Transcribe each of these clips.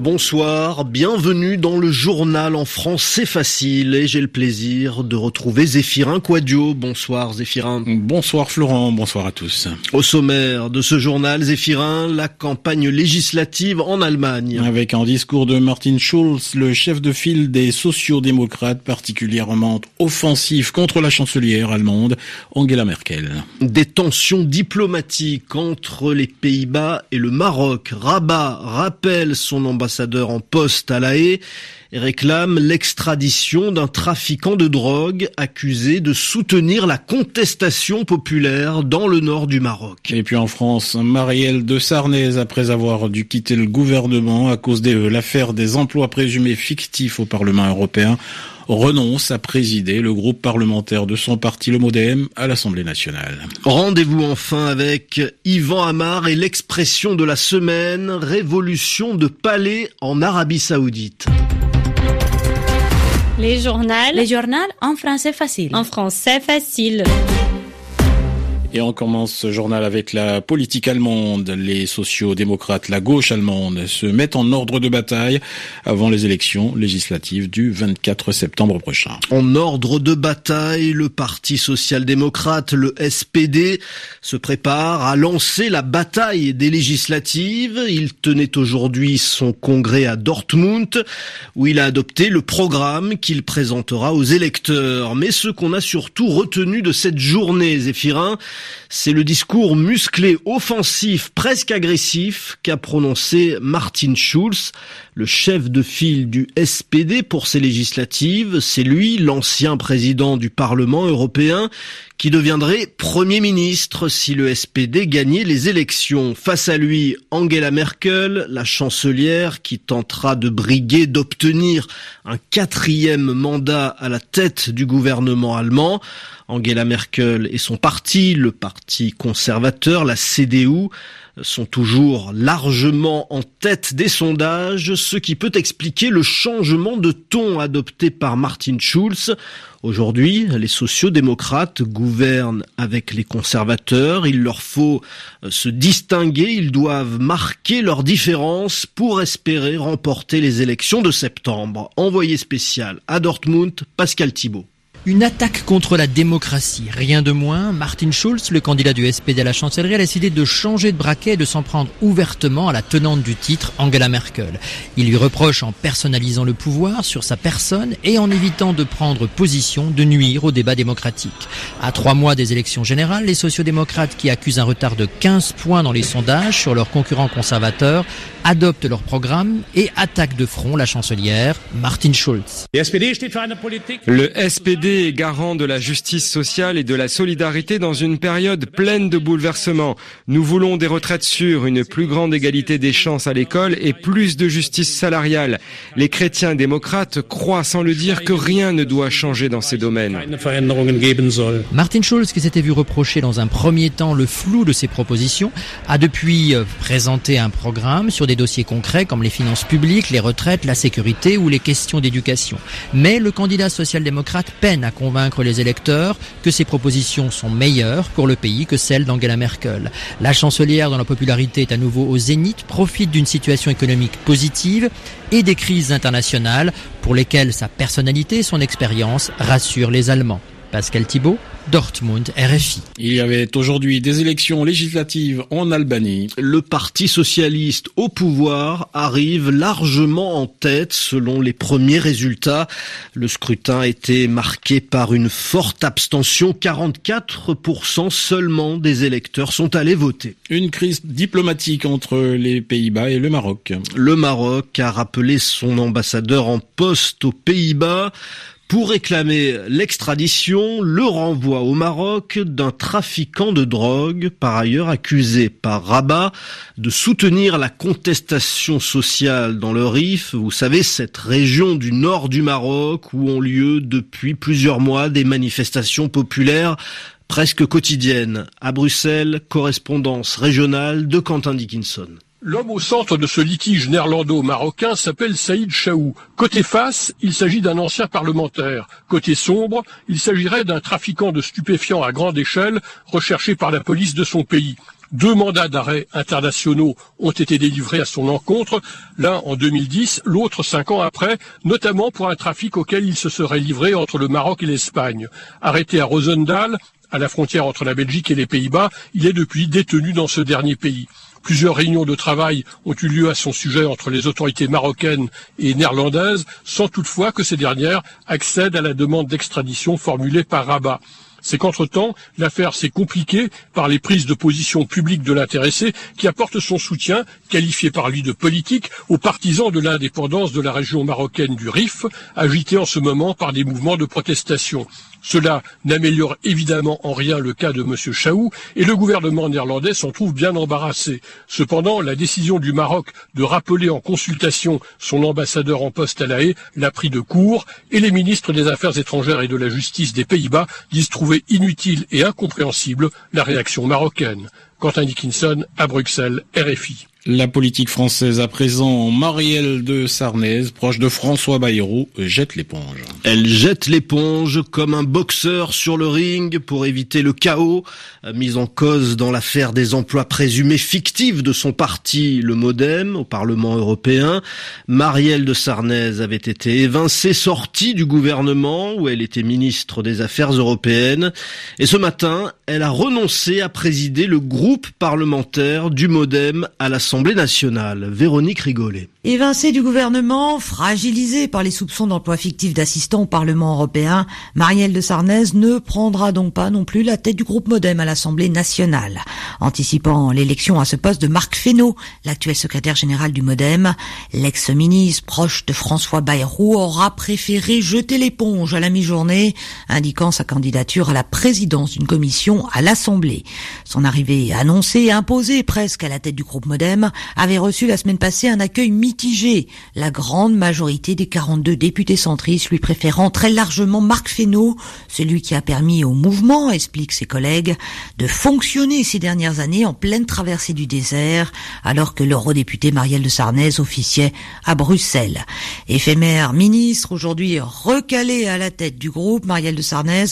Bonsoir, bienvenue dans le journal en français facile et j'ai le plaisir de retrouver Zéphirin Quadio. Bonsoir Zéphirin. Bonsoir Florent, bonsoir à tous. Au sommaire de ce journal, Zéphirin, la campagne législative en Allemagne. Avec un discours de Martin Schulz, le chef de file des sociodémocrates particulièrement offensif contre la chancelière allemande Angela Merkel. Des tensions diplomatiques entre les Pays-Bas et le Maroc. Rabat rappelle son ambassadeur ambassadeur en poste à La Haye réclame l'extradition d'un trafiquant de drogue accusé de soutenir la contestation populaire dans le nord du Maroc. Et puis en France, Marielle de Sarnez, après avoir dû quitter le gouvernement à cause de l'affaire des emplois présumés fictifs au Parlement européen, renonce à présider le groupe parlementaire de son parti, le MoDem, à l'Assemblée nationale. Rendez-vous enfin avec Yvan Amar et l'expression de la semaine, révolution de palais en Arabie Saoudite. Les journaux. Les journaux en français facile. En français facile. Et on commence ce journal avec la politique allemande. Les sociaux-démocrates, la gauche allemande, se mettent en ordre de bataille avant les élections législatives du 24 septembre prochain. En ordre de bataille, le Parti social-démocrate, le SPD, se prépare à lancer la bataille des législatives. Il tenait aujourd'hui son congrès à Dortmund, où il a adopté le programme qu'il présentera aux électeurs. Mais ce qu'on a surtout retenu de cette journée, Zéphirin, c'est le discours musclé, offensif, presque agressif qu'a prononcé Martin Schulz, le chef de file du SPD pour ces législatives. C'est lui, l'ancien président du Parlement européen, qui deviendrait Premier ministre si le SPD gagnait les élections. Face à lui, Angela Merkel, la chancelière qui tentera de briguer d'obtenir un quatrième mandat à la tête du gouvernement allemand. Angela Merkel et son parti, le parti conservateur, la CDU, sont toujours largement en tête des sondages, ce qui peut expliquer le changement de ton adopté par Martin Schulz. Aujourd'hui, les sociaux-démocrates gouvernent avec les conservateurs. Il leur faut se distinguer, ils doivent marquer leurs différences pour espérer remporter les élections de septembre. Envoyé spécial à Dortmund, Pascal Thibault. Une attaque contre la démocratie, rien de moins. Martin Schulz, le candidat du SPD à la chancellerie, a décidé de changer de braquet et de s'en prendre ouvertement à la tenante du titre, Angela Merkel. Il lui reproche en personnalisant le pouvoir sur sa personne et en évitant de prendre position, de nuire au débat démocratique. À trois mois des élections générales, les sociodémocrates qui accusent un retard de 15 points dans les sondages sur leurs concurrents conservateurs adoptent leur programme et attaquent de front la chancelière, Martin Schulz. Le SPD est garant de la justice sociale et de la solidarité dans une période pleine de bouleversements. Nous voulons des retraites sûres, une plus grande égalité des chances à l'école et plus de justice salariale. Les chrétiens démocrates croient sans le dire que rien ne doit changer dans ces domaines. Martin Schulz, qui s'était vu reprocher dans un premier temps le flou de ses propositions, a depuis euh, présenté un programme sur des dossiers concrets comme les finances publiques, les retraites, la sécurité ou les questions d'éducation. Mais le candidat social-démocrate peine à convaincre les électeurs que ses propositions sont meilleures pour le pays que celles d'Angela Merkel. La chancelière, dont la popularité est à nouveau au zénith, profite d'une situation économique positive et des crises internationales pour lesquelles sa personnalité et son expérience rassurent les Allemands. Pascal Thibault, Dortmund, RFI. Il y avait aujourd'hui des élections législatives en Albanie. Le Parti socialiste au pouvoir arrive largement en tête selon les premiers résultats. Le scrutin été marqué par une forte abstention. 44% seulement des électeurs sont allés voter. Une crise diplomatique entre les Pays-Bas et le Maroc. Le Maroc a rappelé son ambassadeur en poste aux Pays-Bas pour réclamer l'extradition, le renvoi au Maroc d'un trafiquant de drogue, par ailleurs accusé par Rabat de soutenir la contestation sociale dans le Rif. Vous savez, cette région du nord du Maroc où ont lieu depuis plusieurs mois des manifestations populaires presque quotidienne. À Bruxelles, correspondance régionale de Quentin Dickinson. L'homme au centre de ce litige néerlando-marocain s'appelle Saïd Chaou. Côté face, il s'agit d'un ancien parlementaire. Côté sombre, il s'agirait d'un trafiquant de stupéfiants à grande échelle recherché par la police de son pays. Deux mandats d'arrêt internationaux ont été délivrés à son encontre, l'un en 2010, l'autre cinq ans après, notamment pour un trafic auquel il se serait livré entre le Maroc et l'Espagne. Arrêté à Rosendal, à la frontière entre la Belgique et les Pays-Bas, il est depuis détenu dans ce dernier pays. Plusieurs réunions de travail ont eu lieu à son sujet entre les autorités marocaines et néerlandaises, sans toutefois que ces dernières accèdent à la demande d'extradition formulée par Rabat. C'est qu'entre-temps, l'affaire s'est compliquée par les prises de position publiques de l'intéressé qui apporte son soutien, qualifié par lui de politique, aux partisans de l'indépendance de la région marocaine du Rif, agité en ce moment par des mouvements de protestation. Cela n'améliore évidemment en rien le cas de M. Chaou et le gouvernement néerlandais s'en trouve bien embarrassé. Cependant, la décision du Maroc de rappeler en consultation son ambassadeur en poste à La Haye l'a pris de court et les ministres des Affaires étrangères et de la Justice des Pays-Bas disent trouver inutile et incompréhensible la réaction marocaine. Quentin Dickinson à Bruxelles, RFI. La politique française à présent, Marielle de Sarnez, proche de François Bayrou, jette l'éponge. Elle jette l'éponge comme un boxeur sur le ring pour éviter le chaos, mis en cause dans l'affaire des emplois présumés fictifs de son parti, le Modem, au Parlement européen. Marielle de Sarnez avait été évincée, sortie du gouvernement où elle était ministre des Affaires européennes. Et ce matin, elle a renoncé à présider le groupe parlementaire du Modem à l'Assemblée nationale. Véronique Rigolet. Évincée du gouvernement, fragilisée par les soupçons d'emploi fictif d'assistants au Parlement européen, Marielle de Sarnez ne prendra donc pas non plus la tête du groupe Modem à l'Assemblée nationale. Anticipant l'élection à ce poste de Marc Fesneau, l'actuel secrétaire général du Modem, l'ex-ministre proche de François Bayrou aura préféré jeter l'éponge à la mi-journée, indiquant sa candidature à la présidence d'une commission à l'Assemblée. Son arrivée annoncée imposée presque à la tête du groupe Modem avait reçu la semaine passée un accueil mitigé, la grande majorité des 42 députés centristes lui préférant très largement Marc Fesneau, celui qui a permis au mouvement, expliquent ses collègues, de fonctionner ces dernières années en pleine traversée du désert, alors que l'eurodéputé Marielle de Sarnez officiait à Bruxelles. Éphémère ministre, aujourd'hui recalée à la tête du groupe, Marielle de Sarnez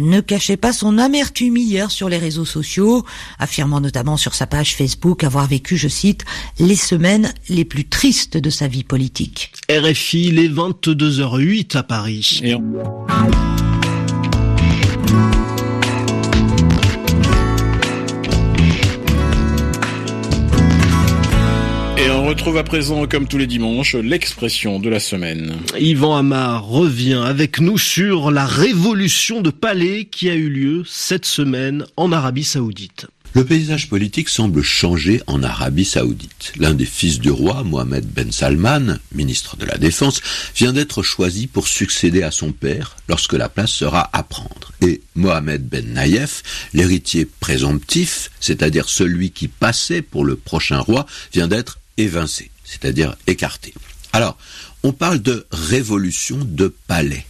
ne cachait pas son amertume hier sur les réseaux sociaux, affirmant notamment sur sa page Facebook avoir vécu, je cite, les semaines les plus tristes de sa vie politique. RFI, les 22h08 à Paris. Et on... Et on retrouve à présent, comme tous les dimanches, l'expression de la semaine. Yvan Amar revient avec nous sur la révolution de palais qui a eu lieu cette semaine en Arabie Saoudite. Le paysage politique semble changer en Arabie saoudite. L'un des fils du roi, Mohamed Ben Salman, ministre de la Défense, vient d'être choisi pour succéder à son père lorsque la place sera à prendre. Et Mohamed Ben Naïef, l'héritier présomptif, c'est-à-dire celui qui passait pour le prochain roi, vient d'être évincé, c'est-à-dire écarté. Alors, on parle de révolution de palais.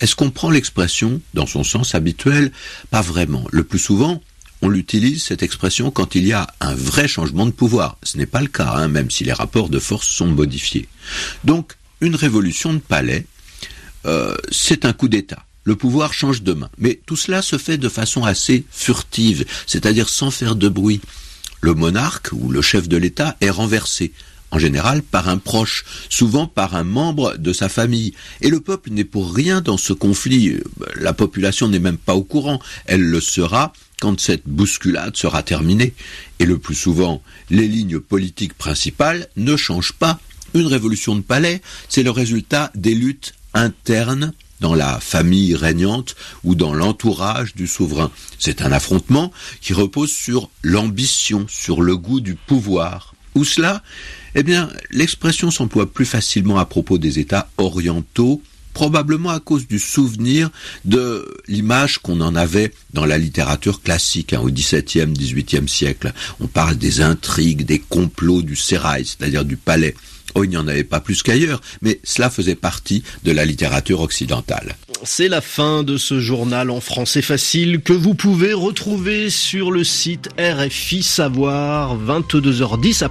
Est-ce qu'on prend l'expression dans son sens habituel Pas vraiment? Le plus souvent, on l'utilise, cette expression, quand il y a un vrai changement de pouvoir. Ce n'est pas le cas, hein, même si les rapports de force sont modifiés. Donc, une révolution de palais, euh, c'est un coup d'État. Le pouvoir change de main. Mais tout cela se fait de façon assez furtive, c'est-à-dire sans faire de bruit. Le monarque ou le chef de l'État est renversé, en général par un proche, souvent par un membre de sa famille. Et le peuple n'est pour rien dans ce conflit. La population n'est même pas au courant. Elle le sera quand cette bousculade sera terminée. Et le plus souvent, les lignes politiques principales ne changent pas. Une révolution de palais, c'est le résultat des luttes internes dans la famille régnante ou dans l'entourage du souverain. C'est un affrontement qui repose sur l'ambition, sur le goût du pouvoir. Où cela Eh bien, l'expression s'emploie plus facilement à propos des États orientaux probablement à cause du souvenir de l'image qu'on en avait dans la littérature classique hein, au XVIIe, XVIIIe siècle. On parle des intrigues, des complots du sérail, c'est-à-dire du palais. Oh, il n'y en avait pas plus qu'ailleurs, mais cela faisait partie de la littérature occidentale. C'est la fin de ce journal en français facile que vous pouvez retrouver sur le site RFI Savoir 22h10